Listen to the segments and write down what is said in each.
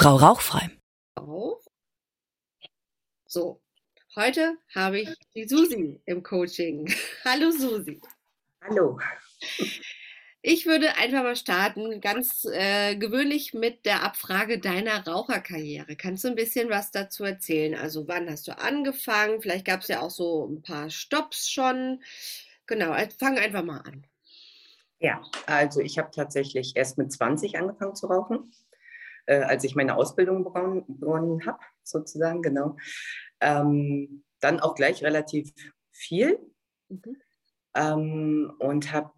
Frau Rauchfrei. Auf. So, heute habe ich die Susi im Coaching. Hallo Susi. Hallo. Ich würde einfach mal starten, ganz äh, gewöhnlich mit der Abfrage deiner Raucherkarriere. Kannst du ein bisschen was dazu erzählen? Also wann hast du angefangen? Vielleicht gab es ja auch so ein paar Stops schon. Genau, äh, fang einfach mal an. Ja, also ich habe tatsächlich erst mit 20 angefangen zu rauchen, äh, als ich meine Ausbildung begonnen, begonnen habe, sozusagen, genau. Ähm, dann auch gleich relativ viel mhm. ähm, und habe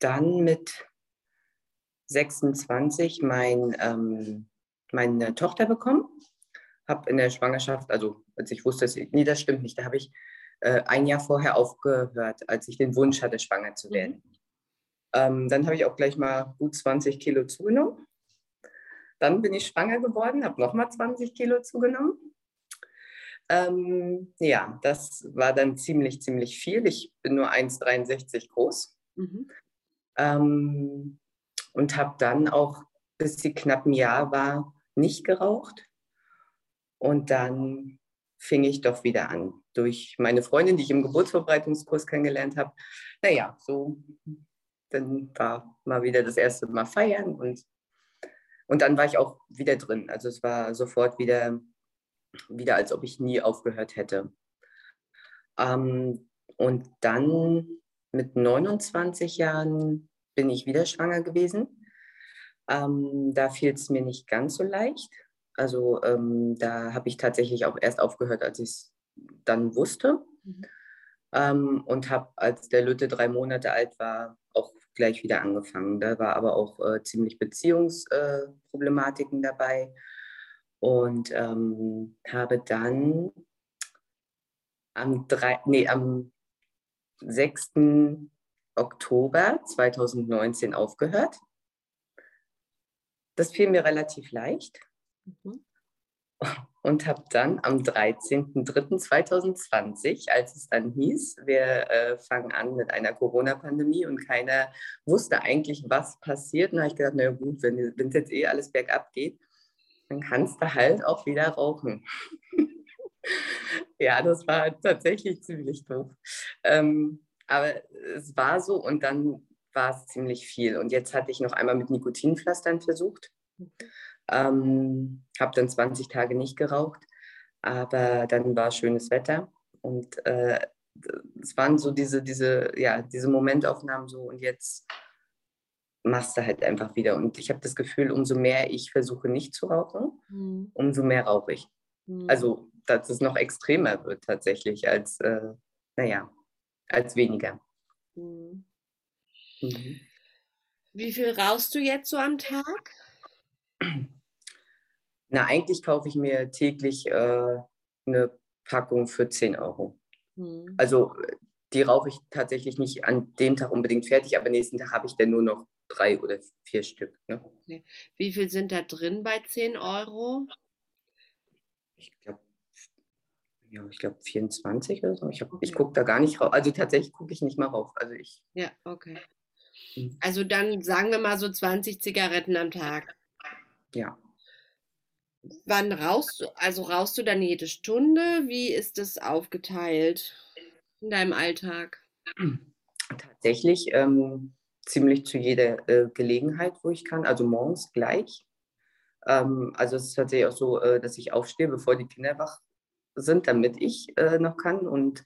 dann mit 26 mein, ähm, meine Tochter bekommen. Habe in der Schwangerschaft, also als ich wusste, dass, nee, das stimmt nicht, da habe ich äh, ein Jahr vorher aufgehört, als ich den Wunsch hatte, schwanger zu mhm. werden. Ähm, dann habe ich auch gleich mal gut 20 Kilo zugenommen. Dann bin ich schwanger geworden, habe nochmal 20 Kilo zugenommen. Ähm, ja, das war dann ziemlich, ziemlich viel. Ich bin nur 1,63 groß. Mhm. Ähm, und habe dann auch, bis sie knapp ein Jahr war, nicht geraucht. Und dann fing ich doch wieder an. Durch meine Freundin, die ich im Geburtsvorbereitungskurs kennengelernt habe. Naja, so dann war mal wieder das erste Mal feiern und, und dann war ich auch wieder drin. Also es war sofort wieder, wieder als ob ich nie aufgehört hätte. Ähm, und dann mit 29 Jahren bin ich wieder schwanger gewesen. Ähm, da fiel es mir nicht ganz so leicht. Also ähm, da habe ich tatsächlich auch erst aufgehört, als ich es dann wusste. Mhm. Ähm, und habe, als der Lütte drei Monate alt war, gleich wieder angefangen. Da war aber auch äh, ziemlich Beziehungsproblematiken äh, dabei und ähm, habe dann am, drei, nee, am 6. Oktober 2019 aufgehört. Das fiel mir relativ leicht. Mhm und habe dann am 13.03.2020, als es dann hieß, wir äh, fangen an mit einer Corona-Pandemie und keiner wusste eigentlich, was passiert. Habe ich gedacht, na gut, wenn es jetzt eh alles bergab geht, dann kannst du halt auch wieder rauchen. ja, das war tatsächlich ziemlich doof. Ähm, aber es war so und dann war es ziemlich viel. Und jetzt hatte ich noch einmal mit Nikotinpflastern versucht. Ähm, habe dann 20 Tage nicht geraucht, aber dann war schönes Wetter und äh, es waren so diese, diese, ja, diese Momentaufnahmen so und jetzt machst du halt einfach wieder. Und ich habe das Gefühl, umso mehr ich versuche nicht zu rauchen, mhm. umso mehr rauche ich. Mhm. Also, dass es noch extremer wird tatsächlich als, äh, naja, als weniger. Mhm. mhm. Wie viel rauchst du jetzt so am Tag? Na, eigentlich kaufe ich mir täglich äh, eine Packung für 10 Euro. Mhm. Also die rauche ich tatsächlich nicht an dem Tag unbedingt fertig, aber nächsten Tag habe ich dann nur noch drei oder vier Stück. Ne? Okay. Wie viel sind da drin bei 10 Euro? Ich glaube, ja, ich glaube 24 oder so. Ich, okay. ich gucke da gar nicht rauf. Also tatsächlich gucke ich nicht mal rauf. Also ich. Ja, okay. Mhm. Also dann sagen wir mal so 20 Zigaretten am Tag. Ja. Wann rauchst du? Also rauchst du dann jede Stunde? Wie ist das aufgeteilt in deinem Alltag? Tatsächlich ähm, ziemlich zu jeder äh, Gelegenheit, wo ich kann. Also morgens gleich. Ähm, also es ist tatsächlich auch so, äh, dass ich aufstehe, bevor die Kinder wach sind, damit ich äh, noch kann und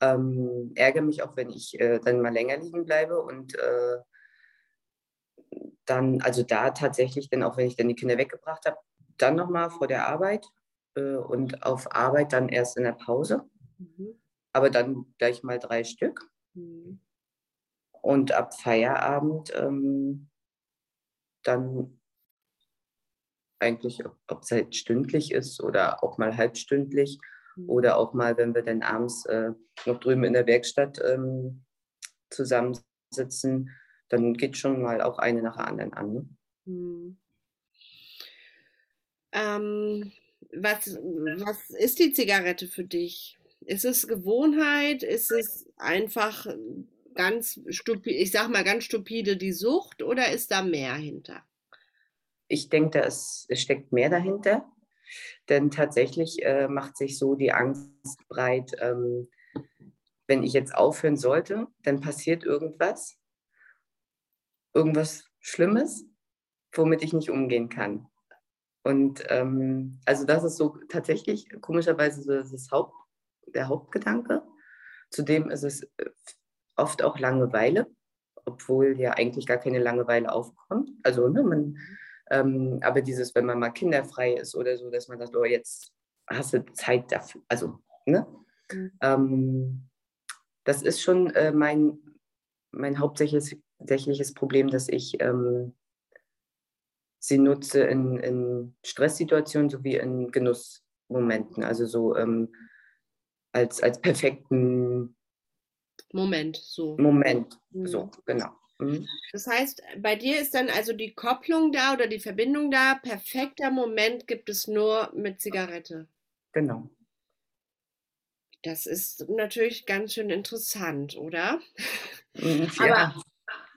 ähm, ärgere mich auch, wenn ich äh, dann mal länger liegen bleibe und äh, dann, also da tatsächlich, dann auch wenn ich dann die Kinder weggebracht habe, dann nochmal vor der Arbeit äh, und auf Arbeit dann erst in der Pause. Mhm. Aber dann gleich mal drei Stück. Mhm. Und ab Feierabend ähm, dann eigentlich, ob es halt stündlich ist oder auch mal halbstündlich mhm. oder auch mal, wenn wir dann abends äh, noch drüben in der Werkstatt ähm, zusammensitzen, dann geht schon mal auch eine nach der anderen an. Ne? Ähm, was, was ist die Zigarette für dich? Ist es Gewohnheit? Ist es einfach ganz stupide, ich sag mal ganz stupide die Sucht oder ist da mehr hinter? ich denke, es, es steckt mehr dahinter. Denn tatsächlich äh, macht sich so die Angst breit, ähm, wenn ich jetzt aufhören sollte, dann passiert irgendwas, irgendwas Schlimmes, womit ich nicht umgehen kann. Und ähm, also das ist so tatsächlich komischerweise so das Haupt, der Hauptgedanke. Zudem ist es äh, oft auch Langeweile, obwohl ja eigentlich gar keine Langeweile aufkommt. Also ne, man, ähm, aber dieses, wenn man mal kinderfrei ist oder so, dass man sagt, oh, jetzt hast du Zeit dafür. Also, ne? Mhm. Ähm, das ist schon äh, mein, mein hauptsächliches Problem, dass ich ähm, sie nutze in, in Stresssituationen sowie in Genussmomenten. Also so ähm, als, als perfekten Moment, so. Moment, mhm. so, genau. Mhm. Das heißt, bei dir ist dann also die Kopplung da oder die Verbindung da. Perfekter Moment gibt es nur mit Zigarette. Genau. Das ist natürlich ganz schön interessant, oder? Mhm, ja. Aber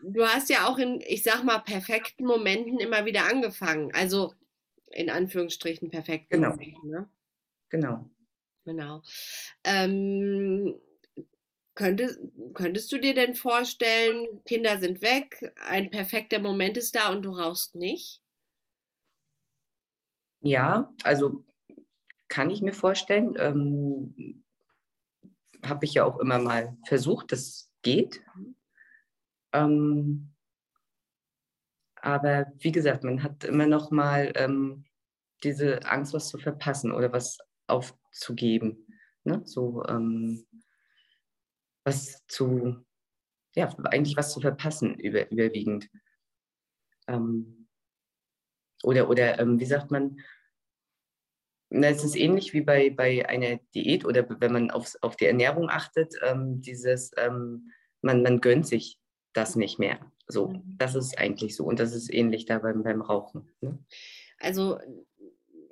du hast ja auch in, ich sag mal, perfekten Momenten immer wieder angefangen. Also in Anführungsstrichen perfekt. Genau. Ne? Genau. Genau. Ähm, könntest, könntest du dir denn vorstellen, Kinder sind weg, ein perfekter Moment ist da und du rauchst nicht? Ja, also kann ich mir vorstellen. Ähm, Habe ich ja auch immer mal versucht, das geht. Mhm. Ähm, aber wie gesagt, man hat immer noch mal ähm, diese Angst, was zu verpassen oder was aufzugeben. Ne? So ähm, was zu, ja, eigentlich was zu verpassen über, überwiegend. Ähm, oder, oder ähm, wie sagt man, na, es ist ähnlich wie bei, bei einer Diät oder wenn man aufs, auf die Ernährung achtet, ähm, dieses, ähm, man, man gönnt sich das nicht mehr. So, das ist eigentlich so. Und das ist ähnlich da beim, beim Rauchen. Ne? Also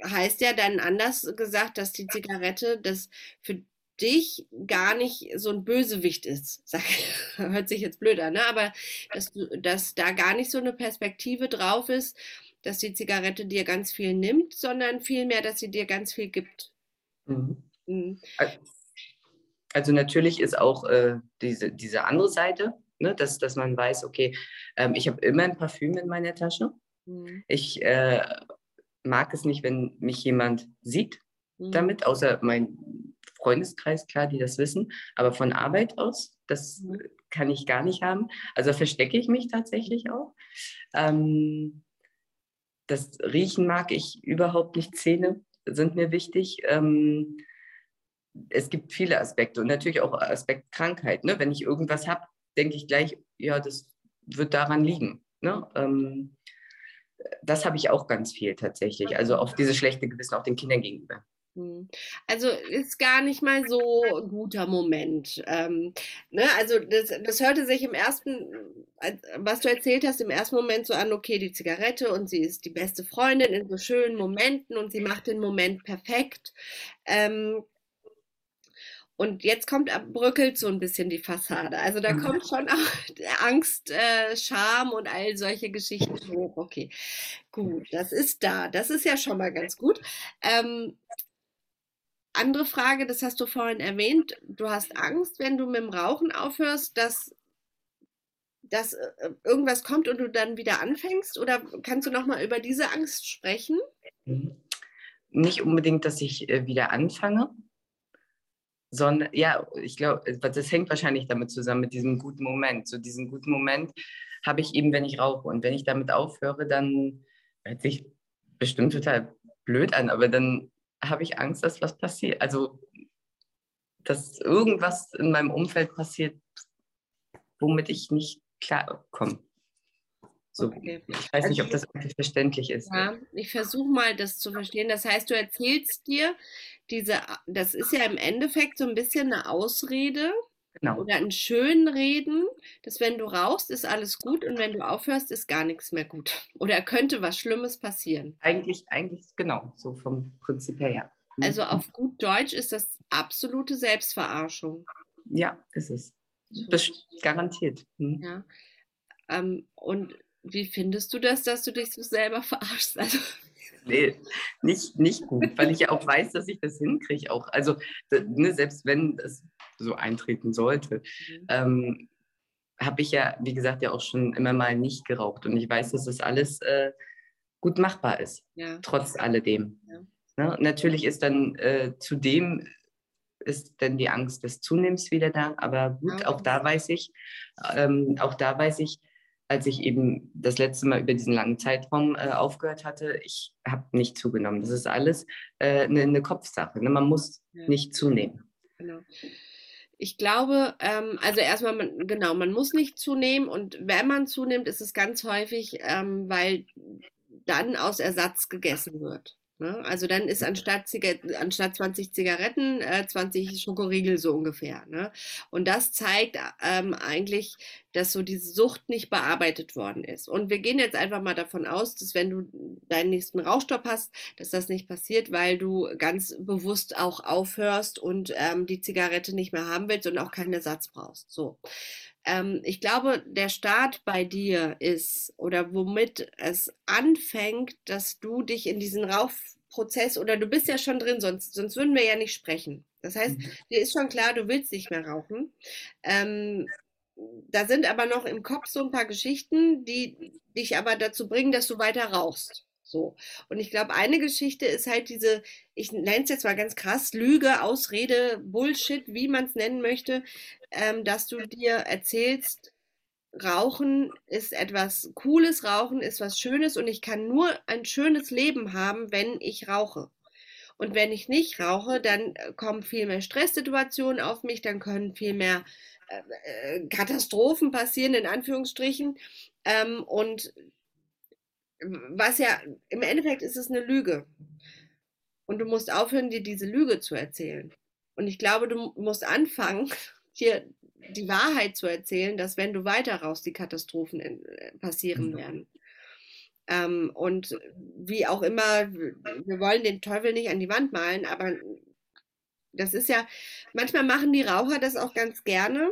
heißt ja dann anders gesagt, dass die Zigarette das für dich gar nicht so ein Bösewicht ist. Sag, hört sich jetzt blöd an, ne? aber dass, du, dass da gar nicht so eine Perspektive drauf ist, dass die Zigarette dir ganz viel nimmt, sondern vielmehr, dass sie dir ganz viel gibt. Mhm. Mhm. Also natürlich ist auch äh, diese, diese andere Seite, ne, dass, dass man weiß, okay, ähm, ich habe immer ein Parfüm in meiner Tasche. Mhm. Ich äh, mag es nicht, wenn mich jemand sieht mhm. damit, außer mein Freundeskreis, klar, die das wissen, aber von Arbeit aus, das mhm. kann ich gar nicht haben. Also verstecke ich mich tatsächlich auch. Ähm, das Riechen mag ich überhaupt nicht. Zähne sind mir wichtig. Ähm, es gibt viele Aspekte und natürlich auch Aspekt Krankheit. Ne? Wenn ich irgendwas habe, denke ich gleich, ja, das wird daran liegen. Ne? Ähm, das habe ich auch ganz viel tatsächlich. Also auch dieses schlechte Gewissen auch den Kindern gegenüber. Hm. Also ist gar nicht mal so ein guter Moment. Ähm, ne? Also das, das hörte sich im ersten, was du erzählt hast, im ersten Moment so an, okay, die Zigarette und sie ist die beste Freundin in so schönen Momenten und sie macht den Moment perfekt. Ähm, und jetzt kommt, bröckelt so ein bisschen die Fassade. Also da kommt schon auch Angst, äh, Scham und all solche Geschichten hoch. Okay, gut, das ist da. Das ist ja schon mal ganz gut. Ähm, andere Frage, das hast du vorhin erwähnt. Du hast Angst, wenn du mit dem Rauchen aufhörst, dass, dass äh, irgendwas kommt und du dann wieder anfängst? Oder kannst du noch mal über diese Angst sprechen? Nicht unbedingt, dass ich äh, wieder anfange, sondern ja, ich glaube, äh, das hängt wahrscheinlich damit zusammen, mit diesem guten Moment. So diesen guten Moment habe ich eben, wenn ich rauche. Und wenn ich damit aufhöre, dann hört sich bestimmt total blöd an, aber dann habe ich Angst, dass was passiert. Also, dass irgendwas in meinem Umfeld passiert, womit ich nicht klarkomme. So, okay. Ich weiß nicht, ob also das verständlich ist. Ja, ich versuche mal, das zu verstehen. Das heißt, du erzählst dir, diese, das ist ja im Endeffekt so ein bisschen eine Ausrede genau. oder ein Schönreden, dass wenn du rauchst, ist alles gut und wenn du aufhörst, ist gar nichts mehr gut. Oder könnte was Schlimmes passieren. Eigentlich, eigentlich genau, so vom Prinzip her, ja. Mhm. Also auf gut Deutsch ist das absolute Selbstverarschung. Ja, ist es. Garantiert. Mhm. Ja. Ähm, und Wie findest du das, dass du dich so selber verarschst? Also nee, nicht, nicht gut, weil ich ja auch weiß, dass ich das hinkriege. Auch. Also, ne, selbst wenn es so eintreten sollte, mhm. ähm, habe ich ja, wie gesagt, ja auch schon immer mal nicht geraucht. Und ich weiß, dass das alles äh, gut machbar ist, ja. trotz alledem. Ja. Ne? Natürlich ist dann äh, zudem ist dann die Angst des Zunehmens wieder da. Aber gut, ja. auch da weiß ich, ähm, auch da weiß ich, als ich eben das letzte Mal über diesen langen Zeitraum äh, aufgehört hatte, ich habe nicht zugenommen. Das ist alles eine äh, ne, ne Kopfsache. Ne? Man muss ja. nicht zunehmen. Genau. Ich glaube, ähm, also erstmal, man, genau, man muss nicht zunehmen und wenn man zunimmt, ist es ganz häufig, ähm, weil dann aus Ersatz gegessen wird. Ne? Also dann ist anstatt, anstatt 20 Zigaretten äh, 20 Schokoriegel so ungefähr. Ne? Und das zeigt ähm, eigentlich, dass so diese Sucht nicht bearbeitet worden ist. Und wir gehen jetzt einfach mal davon aus, dass wenn du deinen nächsten Rauchstopp hast, dass das nicht passiert, weil du ganz bewusst auch aufhörst und ähm, die Zigarette nicht mehr haben willst und auch keinen Ersatz brauchst. So ähm, ich glaube, der Start bei dir ist oder womit es anfängt, dass du dich in diesen Rauchprozess oder du bist ja schon drin, sonst, sonst würden wir ja nicht sprechen. Das heißt, mhm. dir ist schon klar, du willst nicht mehr rauchen. Ähm, da sind aber noch im Kopf so ein paar Geschichten, die dich aber dazu bringen, dass du weiter rauchst. So. Und ich glaube, eine Geschichte ist halt diese, ich nenne es jetzt mal ganz krass, Lüge, Ausrede, Bullshit, wie man es nennen möchte, ähm, dass du dir erzählst, Rauchen ist etwas Cooles, Rauchen ist was Schönes und ich kann nur ein schönes Leben haben, wenn ich rauche. Und wenn ich nicht rauche, dann äh, kommen viel mehr Stresssituationen auf mich, dann können viel mehr äh, äh Katastrophen passieren, in Anführungsstrichen. Ähm, und was ja, im Endeffekt ist es eine Lüge. Und du musst aufhören, dir diese Lüge zu erzählen. Und ich glaube, du musst anfangen, dir die Wahrheit zu erzählen, dass wenn du weiter raus, die Katastrophen äh, passieren mhm. werden. Ähm, und wie auch immer, wir wollen den Teufel nicht an die Wand malen, aber das ist ja, manchmal machen die Raucher das auch ganz gerne,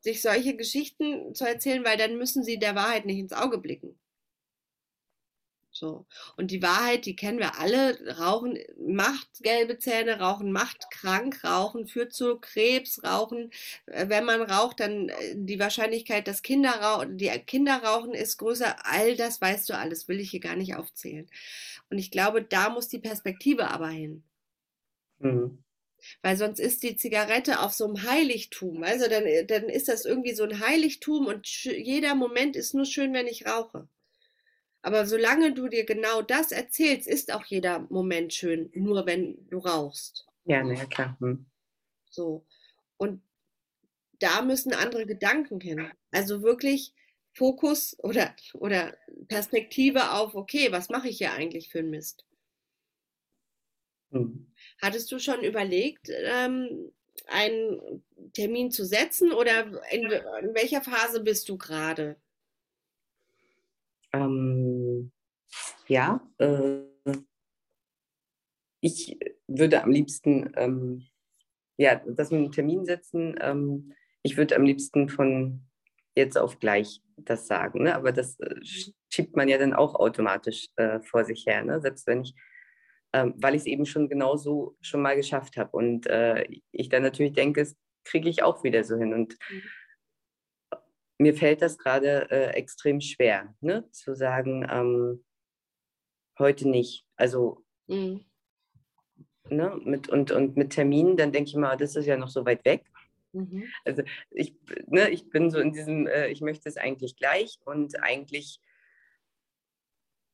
sich solche Geschichten zu erzählen, weil dann müssen sie der Wahrheit nicht ins Auge blicken. So. Und die Wahrheit, die kennen wir alle. Rauchen macht gelbe Zähne, Rauchen macht krank, Rauchen führt zu Krebs, Rauchen, äh, wenn man raucht, dann äh, die Wahrscheinlichkeit, dass Kinder rauchen, die Kinder rauchen, ist größer. All das weißt du alles, will ich hier gar nicht aufzählen. Und ich glaube, da muss die Perspektive aber hin. Mhm. Weil sonst ist die Zigarette auf so einem Heiligtum. Also dann, äh, dann ist das irgendwie so ein Heiligtum und jeder Moment ist nur schön, wenn ich rauche. Aber solange du dir genau das erzählst, ist auch jeder Moment schön, nur wenn du rauchst. Ja, na ja, klar. Hm. So. Und da müssen andere Gedanken hin. Also wirklich Fokus oder, oder Perspektive auf, okay, was mache ich hier eigentlich für einen Mist? Hm. Hattest du schon überlegt, ähm, einen Termin zu setzen oder in, in welcher Phase bist du gerade? Ähm, ja, äh, ich würde am liebsten, ähm, ja, das mit einem Termin setzen. Ähm, ich würde am liebsten von jetzt auf gleich das sagen, ne? aber das äh, schiebt man ja dann auch automatisch äh, vor sich her, ne? selbst wenn ich, ähm, weil ich es eben schon genauso schon mal geschafft habe und äh, ich dann natürlich denke, es kriege ich auch wieder so hin und mhm mir fällt das gerade äh, extrem schwer, ne? zu sagen, ähm, heute nicht. Also mhm. ne? mit, und, und mit Terminen, dann denke ich mal, das ist ja noch so weit weg. Mhm. Also ich, ne, ich bin so in diesem, äh, ich möchte es eigentlich gleich und eigentlich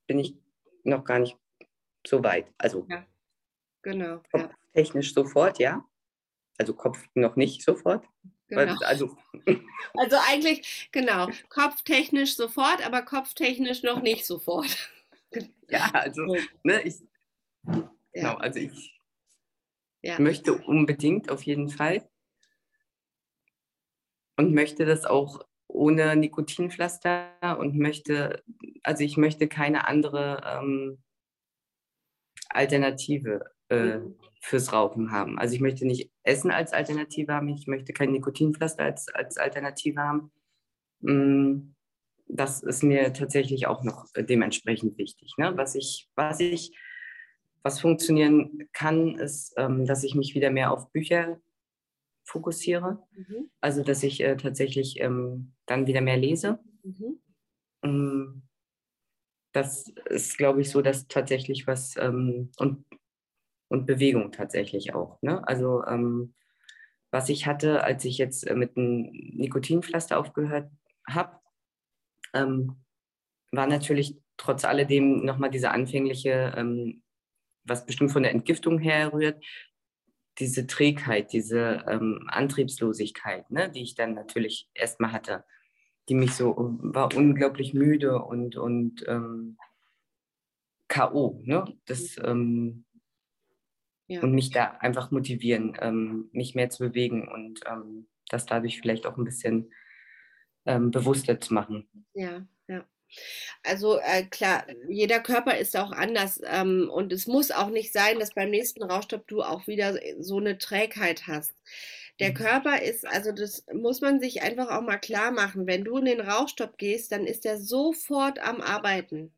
bin ich noch gar nicht so weit. Also ja. genau. Technisch ja. sofort, ja. Also Kopf noch nicht sofort. Genau. Also. also eigentlich, genau, kopftechnisch sofort, aber kopftechnisch noch nicht sofort. ja, also, ne, ich, ja. genau, also ich ja. möchte unbedingt auf jeden Fall und möchte das auch ohne Nikotinpflaster und möchte, also ich möchte keine andere ähm, Alternative äh, fürs Rauchen haben. Also ich möchte nicht Essen als Alternative haben, ich möchte kein Nikotinpflaster als, als Alternative haben. Mm, das ist mir tatsächlich auch noch dementsprechend wichtig. Ne? Was ich, was ich, was funktionieren kann, ist, ähm, dass ich mich wieder mehr auf Bücher fokussiere. Mhm. Also dass ich äh, tatsächlich ähm, dann wieder mehr lese. Mhm. Mm, das ist, glaube ich, so, dass tatsächlich was ähm, und, und Bewegung tatsächlich auch. Ne? Also ähm, was ich hatte, als ich jetzt äh, mit einem Nikotinpflaster aufgehört habe, ähm, war natürlich trotz alledem nochmal diese anfängliche, ähm, was bestimmt von der Entgiftung herrührt, diese Trägheit, diese ähm, Antriebslosigkeit, ne, die ich dann natürlich erstmal hatte, die mich so, war unglaublich müde und, und ähm, K.O. Ne? Das, ähm, ja. Und mich da einfach motivieren, ähm, mich mehr zu bewegen und ähm, das dadurch vielleicht auch ein bisschen ähm, bewusster zu machen. Ja, ja. Also äh, klar, jeder Körper ist auch anders ähm, und es muss auch nicht sein, dass beim nächsten Rauchstopp du auch wieder so eine Trägheit hast. Der. Körper ist, also das muss man sich einfach auch mal klar machen. Wenn du in den Rauchstopp gehst, dann ist er sofort am Arbeiten.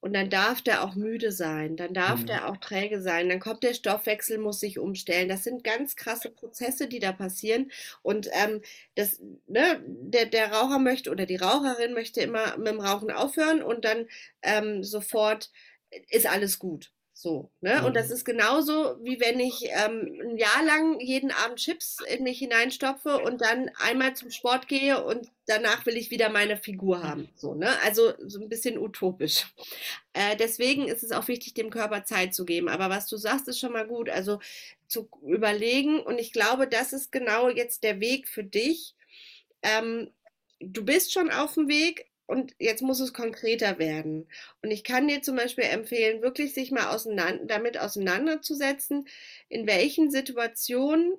Und dann darf der auch müde sein, dann darf mhm. der auch träge sein, dann kommt der Stoffwechsel, muss sich umstellen. Das sind ganz krasse Prozesse, die da passieren. Und ähm, das, ne, der, der Raucher möchte oder die Raucherin möchte immer mit dem Rauchen aufhören und dann ähm, sofort ist alles gut. So, ne? Mhm. Und das mhm. ist genauso, wie wenn ich ähm, ein Jahr lang jeden Abend Chips in mich hineinstopfe und dann einmal zum Sport gehe und danach will ich wieder meine Figur haben. So, ne? Also so ein bisschen utopisch. Äh, deswegen ist es auch wichtig, dem Körper Zeit zu geben. Aber was du sagst, ist schon mal gut. Also zu überlegen, und ich glaube, das ist genau jetzt der Weg für dich. Ähm, du bist schon auf dem Weg, und jetzt muss es konkreter werden. Und ich kann dir zum Beispiel empfehlen, wirklich sich mal auseinander, damit auseinanderzusetzen, in welchen Situationen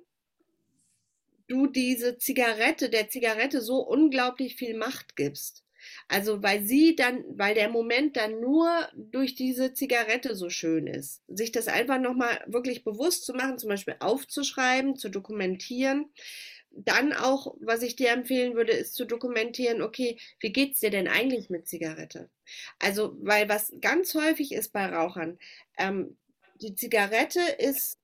du diese Zigarette, der Zigarette so unglaublich viel Macht gibst. Also weil sie dann, weil der Moment dann nur durch diese Zigarette so schön ist. Sich das einfach nochmal wirklich bewusst zu machen, zum Beispiel aufzuschreiben, zu dokumentieren dann auch, was ich dir empfehlen würde, ist zu dokumentieren, okay, wie geht es dir denn eigentlich mit Zigarette? Also, weil was ganz häufig ist bei Rauchern, ähm, die Zigarette ist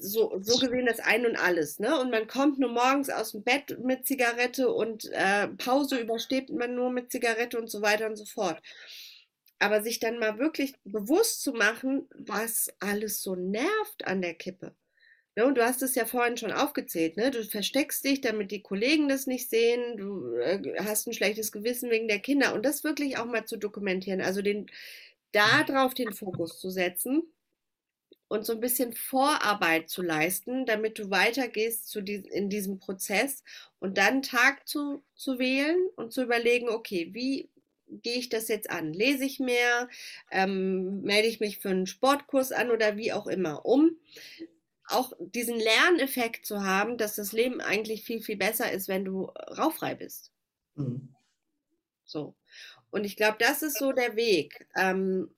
so, so gesehen das Ein und Alles. Ne? Und man kommt nur morgens aus dem Bett mit Zigarette und äh, Pause übersteht man nur mit Zigarette und so weiter und so fort. Aber sich dann mal wirklich bewusst zu machen, was alles so nervt an der Kippe. Ne, und du hast es ja vorhin schon aufgezählt, ne? Du versteckst dich, damit die Kollegen das nicht sehen, du äh, hast ein schlechtes Gewissen wegen der Kinder und das wirklich auch mal zu dokumentieren, also den da drauf den Fokus zu setzen und so ein bisschen Vorarbeit zu leisten, damit du weitergehst zu die, in diesem Prozess und dann Tag zu, zu wählen und zu überlegen, okay, wie gehe ich das jetzt an? Lese ich mehr? Ähm, melde ich mich für einen Sportkurs an oder wie auch immer, um auch diesen Lerneffekt zu haben, dass das Leben eigentlich viel, viel besser ist, wenn du rauffrei bist. Mhm. So. Und ich glaube, das ist so der Weg, ähm,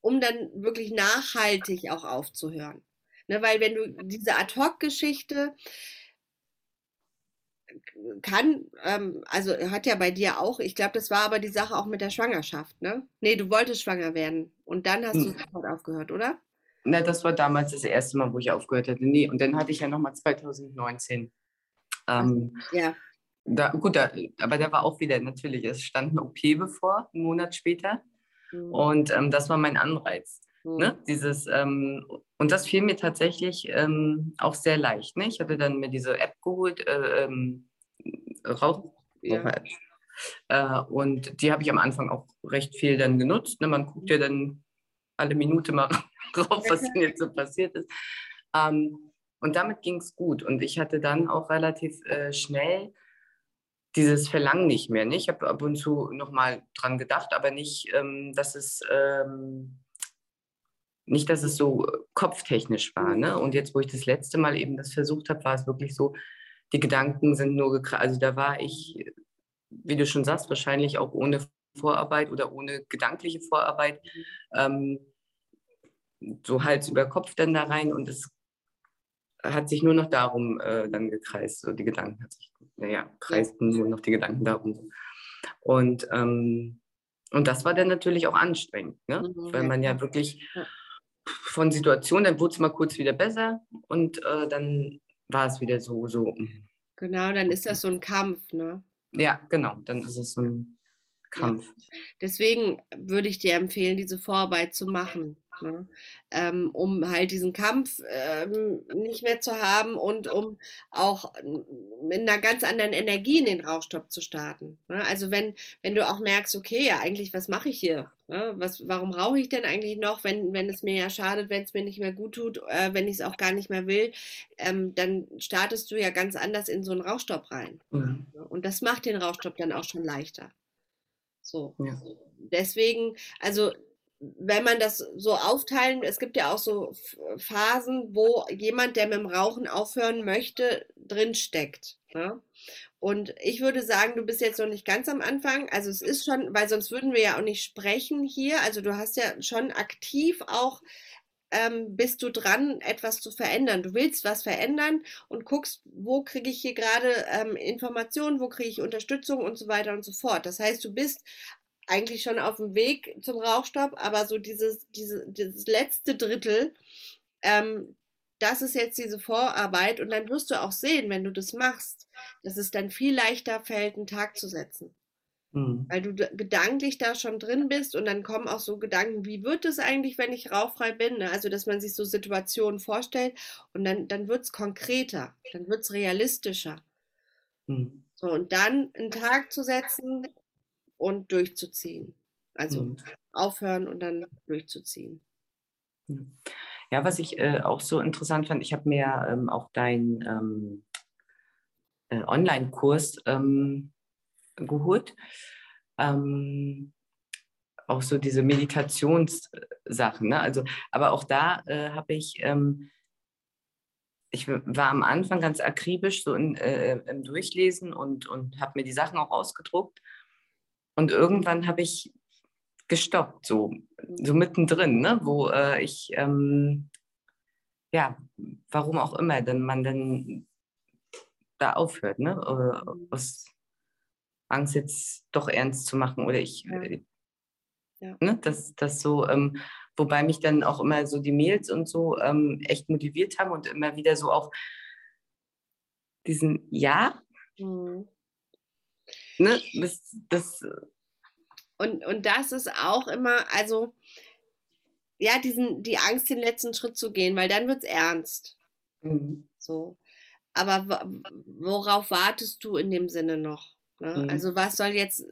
um dann wirklich nachhaltig auch aufzuhören. Ne, weil wenn du diese Ad-Hoc-Geschichte kann, ähm, also hat ja bei dir auch, ich glaube, das war aber die Sache auch mit der Schwangerschaft, ne? Nee, du wolltest schwanger werden und dann hast mhm. du sofort aufgehört, oder? Na, das war damals das erste Mal, wo ich aufgehört hatte. Nee, und dann hatte ich ja nochmal 2019. Ähm, ja. Da, gut, da, aber da war auch wieder natürlich, es stand eine OP bevor, einen Monat später. Mhm. Und ähm, das war mein Anreiz. Mhm. Ne? Dieses, ähm, und das fiel mir tatsächlich ähm, auch sehr leicht. Ne? Ich hatte dann mir diese App geholt, äh, ähm, Rauch. Ja. Äh, und die habe ich am Anfang auch recht viel dann genutzt. Ne? Man guckt ja dann alle Minute mal drauf, was denn jetzt so passiert ist. Ähm, und damit ging es gut. Und ich hatte dann auch relativ äh, schnell dieses Verlangen nicht mehr. Ne? Ich habe ab und zu nochmal dran gedacht, aber nicht, ähm, dass es ähm, nicht, dass es so kopftechnisch war. Ne? Und jetzt, wo ich das letzte Mal eben das versucht habe, war es wirklich so, die Gedanken sind nur gekreist. Also da war ich, wie du schon sagst, wahrscheinlich auch ohne Vorarbeit oder ohne gedankliche Vorarbeit ähm, so Hals über Kopf dann da rein und es hat sich nur noch darum äh, dann gekreist, so die Gedanken hat sich, naja, kreisten nur noch die Gedanken darum. Und, ähm, und das war dann natürlich auch anstrengend, ne? Mhm, weil man ja wirklich von Situationen, dann wurde es mal kurz wieder besser und äh, dann war es wieder so, so. Hm. Genau, dann ist das so ein Kampf, ne? Ja, genau, dann ist es so ein Kampf. Ja. Deswegen würde ich dir empfehlen, diese Vorarbeit zu machen. Ne? Ähm, um halt diesen Kampf ähm, nicht mehr zu haben und um auch mit einer ganz anderen Energie in den Rauchstopp zu starten. Ne? Also wenn, wenn du auch merkst, okay, ja, eigentlich, was mache ich hier? Ne? Was, warum rauche ich denn eigentlich noch, wenn, wenn es mir ja schadet, wenn es mir nicht mehr gut tut, äh, wenn ich es auch gar nicht mehr will, ähm, dann startest du ja ganz anders in so einen Rauchstopp rein. Mhm. Und das macht den Rauchstopp dann auch schon leichter. So. Ja. Deswegen, also wenn man das so aufteilen, es gibt ja auch so Phasen, wo jemand, der mit dem Rauchen aufhören möchte, drinsteckt. Ne? Und ich würde sagen, du bist jetzt noch nicht ganz am Anfang. Also es ist schon, weil sonst würden wir ja auch nicht sprechen hier. Also du hast ja schon aktiv auch, ähm, bist du dran, etwas zu verändern. Du willst was verändern und guckst, wo kriege ich hier gerade ähm, Informationen, wo kriege ich Unterstützung und so weiter und so fort. Das heißt, du bist eigentlich schon auf dem Weg zum Rauchstopp, aber so dieses, diese, dieses letzte Drittel, ähm, das ist jetzt diese Vorarbeit und dann wirst du auch sehen, wenn du das machst, dass es dann viel leichter fällt, einen Tag zu setzen. Mhm. Weil du gedanklich da schon drin bist und dann kommen auch so Gedanken, wie wird es eigentlich, wenn ich rauchfrei bin? Ne? Also, dass man sich so Situationen vorstellt und dann, dann wird es konkreter, dann wird es realistischer. Mhm. So, und dann einen Tag zu setzen, und durchzuziehen. Also mhm. aufhören und dann durchzuziehen. Ja, was ich äh, auch so interessant fand, ich habe mir ähm, auch deinen ähm, äh, Online-Kurs ähm, geholt. Ähm, auch so diese Meditationssachen. Ne? Also, aber auch da äh, habe ich, ähm, ich war am Anfang ganz akribisch so in, äh, im Durchlesen und, und habe mir die Sachen auch ausgedruckt und irgendwann habe ich gestoppt, so, so mittendrin, ne? wo äh, ich, ähm, ja, warum auch immer, denn man dann da aufhört, ne? aus Angst jetzt doch ernst zu machen oder ich, ja. Äh, ja. Ne? Das, das so, ähm, wobei mich dann auch immer so die Mails und so ähm, echt motiviert haben und immer wieder so auch diesen Ja, mhm. Ne, das, das und, und das ist auch immer, also, ja, diesen, die Angst, den letzten Schritt zu gehen, weil dann wird es ernst. Mhm. So. Aber worauf wartest du in dem Sinne noch? Ne? Mhm. Also, was soll jetzt,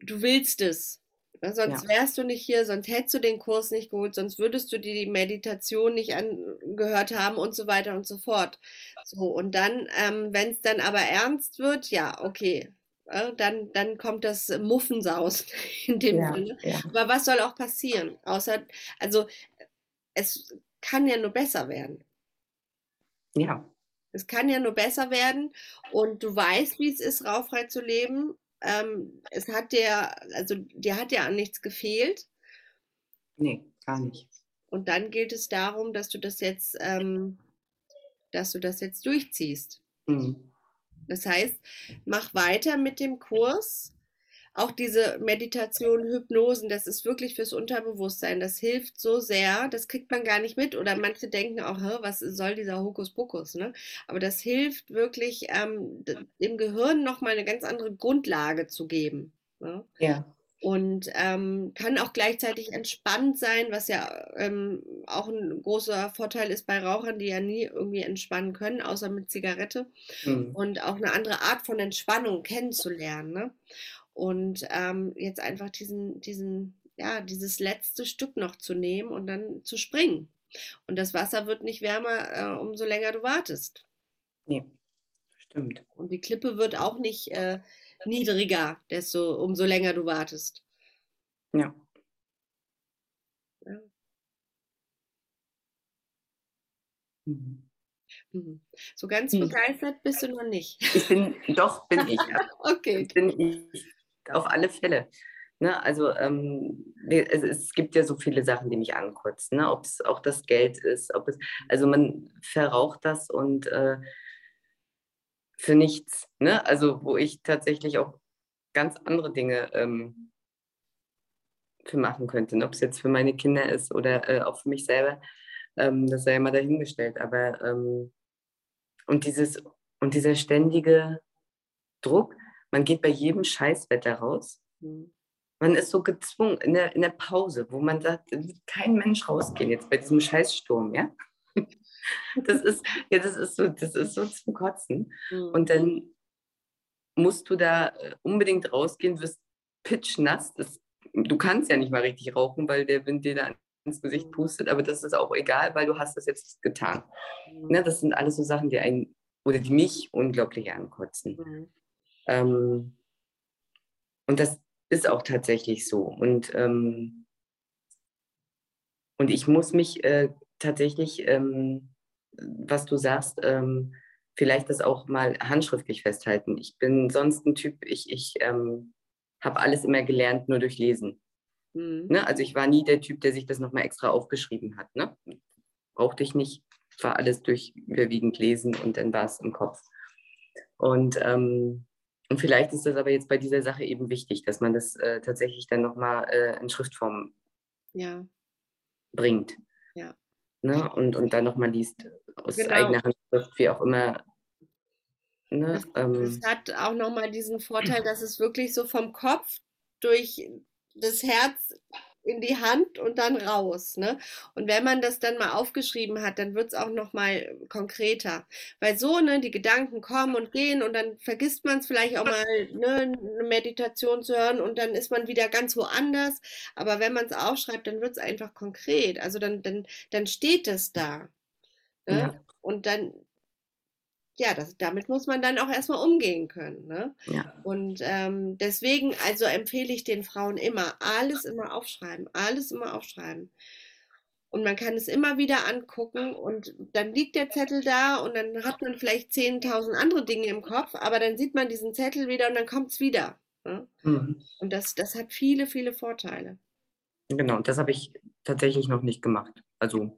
du willst es. Sonst ja. wärst du nicht hier, sonst hättest du den Kurs nicht geholt, sonst würdest du dir die Meditation nicht angehört haben und so weiter und so fort. So, und dann, ähm, wenn es dann aber ernst wird, ja, okay, dann, dann kommt das Muffensaus in dem ja, Sinne. Ja. Aber was soll auch passieren? Außer, also es kann ja nur besser werden. Ja. Es kann ja nur besser werden und du weißt, wie es ist, rauchfrei zu leben. Ähm, es hat dir, also dir hat ja an nichts gefehlt. Nee, gar nicht. Und dann gilt es darum, dass du das jetzt, ähm, dass du das jetzt durchziehst. Mhm. Das heißt, mach weiter mit dem Kurs. Auch diese Meditation, Hypnosen, das ist wirklich fürs Unterbewusstsein. Das hilft so sehr, das kriegt man gar nicht mit. Oder manche denken auch, was soll dieser Hokuspokus? Ne? Aber das hilft wirklich, ähm, dem Gehirn nochmal eine ganz andere Grundlage zu geben. Ne? Ja und ähm, kann auch gleichzeitig entspannt sein, was ja ähm, auch ein großer Vorteil ist bei Rauchern, die ja nie irgendwie entspannen können, außer mit Zigarette. Mhm. Und auch eine andere Art von Entspannung kennenzulernen. Ne? Und ähm, jetzt einfach diesen, diesen, ja, dieses letzte Stück noch zu nehmen und dann zu springen. Und das Wasser wird nicht wärmer, äh, umso länger du wartest. Nee, stimmt. Und die Klippe wird auch nicht äh, niedriger, desto umso länger du wartest. Ja. ja. Mhm. mhm. So ganz mhm. begeistert bist du noch nicht. Ich bin, doch, bin ich. okay. Bin ich, auf alle Fälle. Ne, also ähm, es, es, gibt ja so viele Sachen, die mich ankotzen. Ne? Ob es auch das Geld ist, ob es, also man verraucht das und äh, für nichts. Ne? Also wo ich tatsächlich auch ganz andere Dinge ähm, für machen könnte. Ob es jetzt für meine Kinder ist oder äh, auch für mich selber, ähm, das sei ja mal dahingestellt. Aber ähm, und dieses und dieser ständige Druck, man geht bei jedem Scheißwetter raus. Mhm. Man ist so gezwungen in der, in der Pause, wo man sagt, kein Mensch rausgehen jetzt bei diesem Scheißsturm, ja. Das ist, ja, das ist so, das ist so zum Kotzen. Mhm. Und dann musst du da äh, unbedingt rausgehen, wirst pitchnass. Das, du kannst ja nicht mal richtig rauchen, weil der Wind dir da ins Gesicht mhm. pustet, aber das ist auch egal, weil du hast das jetzt getan. Ne, das sind alles so Sachen, die einen oder die mich unglaublich ankotzen. Mhm. Ähm, und das ist auch tatsächlich so. Und, ähm, und ich muss mich äh, tatsächlich, ähm, was du sagst, ähm, vielleicht das auch mal handschriftlich festhalten. Ich bin sonst ein Typ, ich, ich ähm, habe alles immer gelernt, nur durch Lesen. Mhm. Ne? Also ich war nie der Typ, der sich das nochmal extra aufgeschrieben hat. Ne? Brauchte ich nicht, war alles durch überwiegend Lesen und dann war es im Kopf. Und, ähm, und vielleicht ist das aber jetzt bei dieser Sache eben wichtig, dass man das äh, tatsächlich dann nochmal äh, in Schriftform ja. bringt. Ja. Ne? Und, und dann nochmal liest aus genau. eigener Handschrift, wie auch immer. Ne? Das, ähm, das hat auch nochmal diesen Vorteil, dass es wirklich so vom Kopf durch das Herz in die Hand und dann raus. Ne? Und wenn man das dann mal aufgeschrieben hat, dann wird es auch noch mal konkreter. Weil so, ne, die Gedanken kommen und gehen und dann vergisst man es vielleicht auch mal, ne, eine Meditation zu hören und dann ist man wieder ganz woanders. Aber wenn man es aufschreibt, dann wird es einfach konkret. Also dann, dann, dann steht es da. Ne? Ja. Und dann, ja, das, damit muss man dann auch erstmal umgehen können. Ne? Ja. Und ähm, deswegen, also empfehle ich den Frauen immer, alles immer aufschreiben, alles immer aufschreiben. Und man kann es immer wieder angucken und dann liegt der Zettel da und dann hat man vielleicht 10.000 andere Dinge im Kopf, aber dann sieht man diesen Zettel wieder und dann kommt es wieder. Ne? Mhm. Und das, das hat viele, viele Vorteile. Genau, das habe ich tatsächlich noch nicht gemacht. Also,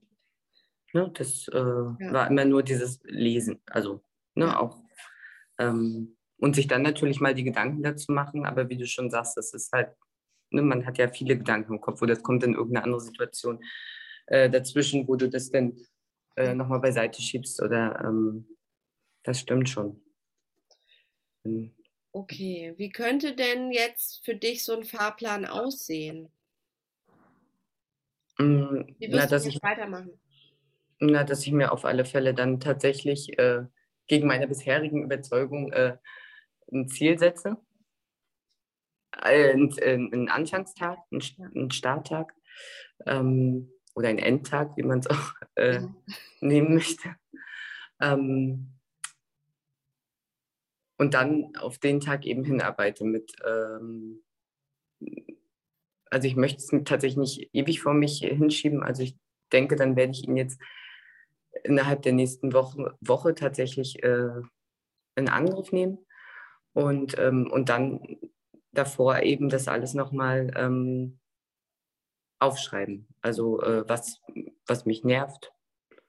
ne, das äh, ja. war immer nur dieses Lesen. Also Ne, auch, ähm, und sich dann natürlich mal die Gedanken dazu machen, aber wie du schon sagst, das ist halt, ne, man hat ja viele Gedanken im Kopf oder es kommt in irgendeine andere Situation äh, dazwischen, wo du das dann äh, nochmal beiseite schiebst oder ähm, das stimmt schon. Ähm, okay, wie könnte denn jetzt für dich so ein Fahrplan aussehen? Mm, wie wirst na, du ich, weitermachen? Na, dass ich mir auf alle Fälle dann tatsächlich äh, gegen meine bisherigen Überzeugung äh, ein Ziel setze, äh, einen Anfangstag, einen Starttag ähm, oder einen Endtag, wie man es auch äh, ja. nehmen möchte. Ähm, und dann auf den Tag eben hinarbeite mit, ähm, also ich möchte es tatsächlich nicht ewig vor mich hinschieben. Also ich denke, dann werde ich ihn jetzt innerhalb der nächsten Woche, Woche tatsächlich äh, in Angriff nehmen und, ähm, und dann davor eben das alles nochmal ähm, aufschreiben. Also äh, was, was mich nervt,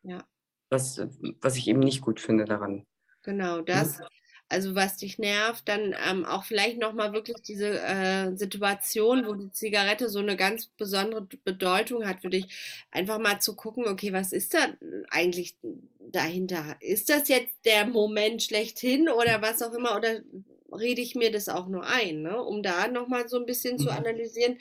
ja. was, was ich eben nicht gut finde daran. Genau, das, ja also was dich nervt, dann ähm, auch vielleicht nochmal wirklich diese äh, Situation, wo die Zigarette so eine ganz besondere Bedeutung hat für dich, einfach mal zu gucken, okay, was ist da eigentlich dahinter? Ist das jetzt der Moment schlechthin oder was auch immer, oder rede ich mir das auch nur ein, ne? um da nochmal so ein bisschen mhm. zu analysieren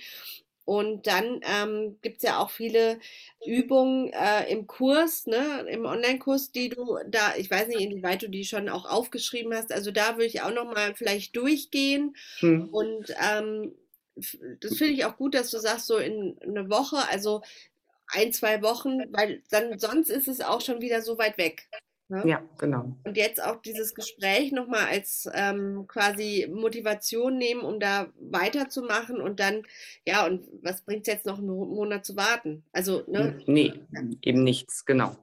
und dann ähm, gibt es ja auch viele Übungen äh, im Kurs, ne, im Online-Kurs, die du da, ich weiß nicht, inwieweit du die schon auch aufgeschrieben hast. Also da würde ich auch nochmal vielleicht durchgehen. Hm. Und ähm, das finde ich auch gut, dass du sagst, so in eine Woche, also ein, zwei Wochen, weil dann sonst ist es auch schon wieder so weit weg. Ne? Ja, genau. Und jetzt auch dieses Gespräch nochmal als ähm, quasi Motivation nehmen, um da weiterzumachen und dann, ja, und was bringt es jetzt noch einen Monat zu warten? Also, ne? Nee, ja. eben nichts, genau.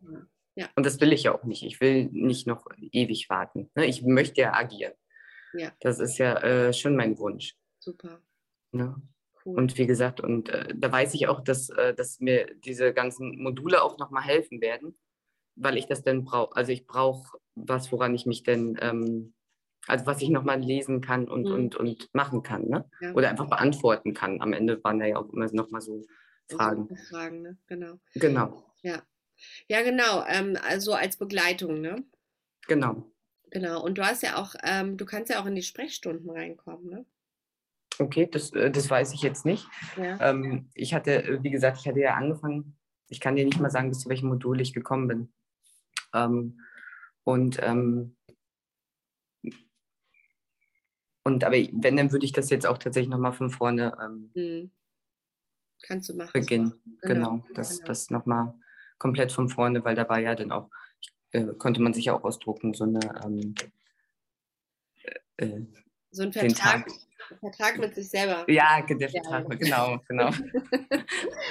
Ja. Und das will ich ja auch nicht. Ich will nicht noch ewig warten. Ne? Ich möchte ja agieren. Ja. Das ist ja äh, schon mein Wunsch. Super. Ne? Cool. Und wie gesagt, und äh, da weiß ich auch, dass, äh, dass mir diese ganzen Module auch nochmal helfen werden weil ich das denn brauche. Also ich brauche was, woran ich mich denn ähm, Also was ich nochmal lesen kann und, mhm. und, und machen kann, ne? Ja. Oder einfach beantworten kann. Am Ende waren da ja auch immer nochmal so Fragen. Fragen, ne? Genau. Genau. Ja. Ja, genau. Ähm, also als Begleitung, ne? Genau. Genau. Und du hast ja auch, ähm, du kannst ja auch in die Sprechstunden reinkommen, ne? Okay, das, äh, das weiß ich jetzt nicht. Ja. Ähm, ich hatte, äh, wie gesagt, ich hatte ja angefangen, ich kann dir nicht mal sagen, bis zu welchem Modul ich gekommen bin. Ähm, und ähm, und aber wenn, dann würde ich das jetzt auch tatsächlich nochmal von vorne ähm, hm. Kannst du machen. beginnen. Genau, genau. das, genau. das nochmal komplett von vorne, weil da war ja dann auch, äh, konnte man sich ja auch ausdrucken, so eine äh, so ein Vertrag, Vertrag mit sich selber. Ja, der Vertrag, ja. genau, genau.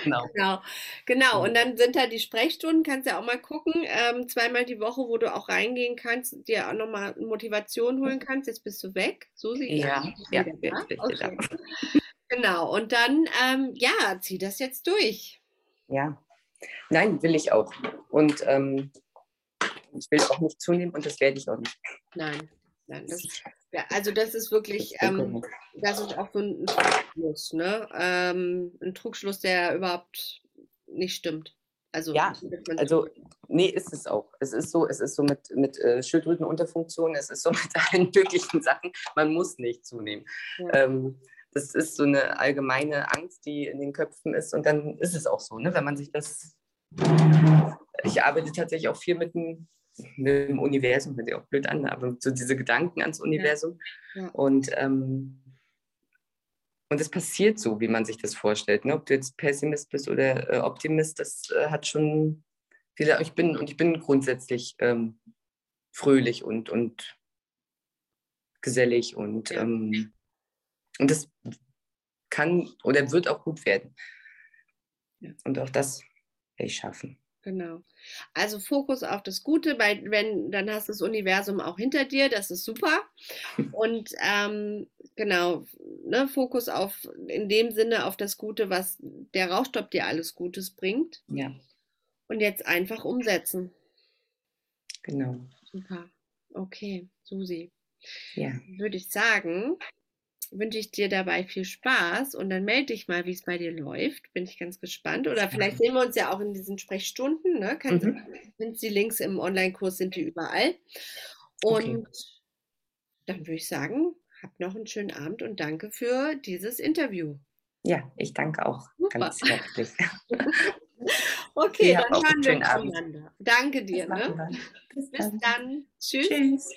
genau. genau. Genau, und dann sind da die Sprechstunden, kannst ja auch mal gucken, ähm, zweimal die Woche, wo du auch reingehen kannst, dir auch nochmal Motivation holen kannst. Jetzt bist du weg, so sieht ja, ja, ja, okay. Genau, und dann, ähm, ja, zieh das jetzt durch. Ja, nein, will ich auch. Und ähm, ich will auch nicht zunehmen und das werde ich auch nicht. Nein, nein, das, ja, also das ist wirklich, ähm, das ist auch so ein Trugschluss, ne? Ähm, ein Trugschluss, der überhaupt nicht stimmt. Also, ja, also nee, ist es auch. Es ist so, es ist so mit, mit äh, Schilddrüsenunterfunktion, es ist so mit allen möglichen Sachen. Man muss nicht zunehmen. Ja. Ähm, das ist so eine allgemeine Angst, die in den Köpfen ist und dann ist es auch so, ne? wenn man sich das. Ich arbeite tatsächlich auch viel mit dem, mit dem Universum, hört sich auch blöd an, aber so diese Gedanken ans Universum. Ja. Ja. Und, ähm, und es passiert so, wie man sich das vorstellt. Ne? Ob du jetzt Pessimist bist oder äh, Optimist, das äh, hat schon viele. Ich bin und ich bin grundsätzlich ähm, fröhlich und, und gesellig und ja. ähm, und das kann oder wird auch gut werden. Ja. Und auch das werde ich schaffen. Genau. Also Fokus auf das Gute, weil wenn, dann hast du das Universum auch hinter dir, das ist super. Und ähm, genau, ne, Fokus auf in dem Sinne auf das Gute, was der Rauchstopp dir alles Gutes bringt. Ja. Und jetzt einfach umsetzen. Genau. Super. Okay, Susi. Ja. Würde ich sagen, wünsche ich dir dabei viel Spaß und dann melde dich mal, wie es bei dir läuft. Bin ich ganz gespannt. Oder vielleicht sehen wir uns ja auch in diesen Sprechstunden. Ne? Kannst, mhm. Sind die Links im Online-Kurs, sind die überall. Und okay. dann würde ich sagen, hab noch einen schönen Abend und danke für dieses Interview. Ja, ich danke auch Super. ganz herzlich. okay, ja, dann hören wir voneinander. Danke dir. Ne? Bis, Bis dann. dann. Tschüss. Tschüss.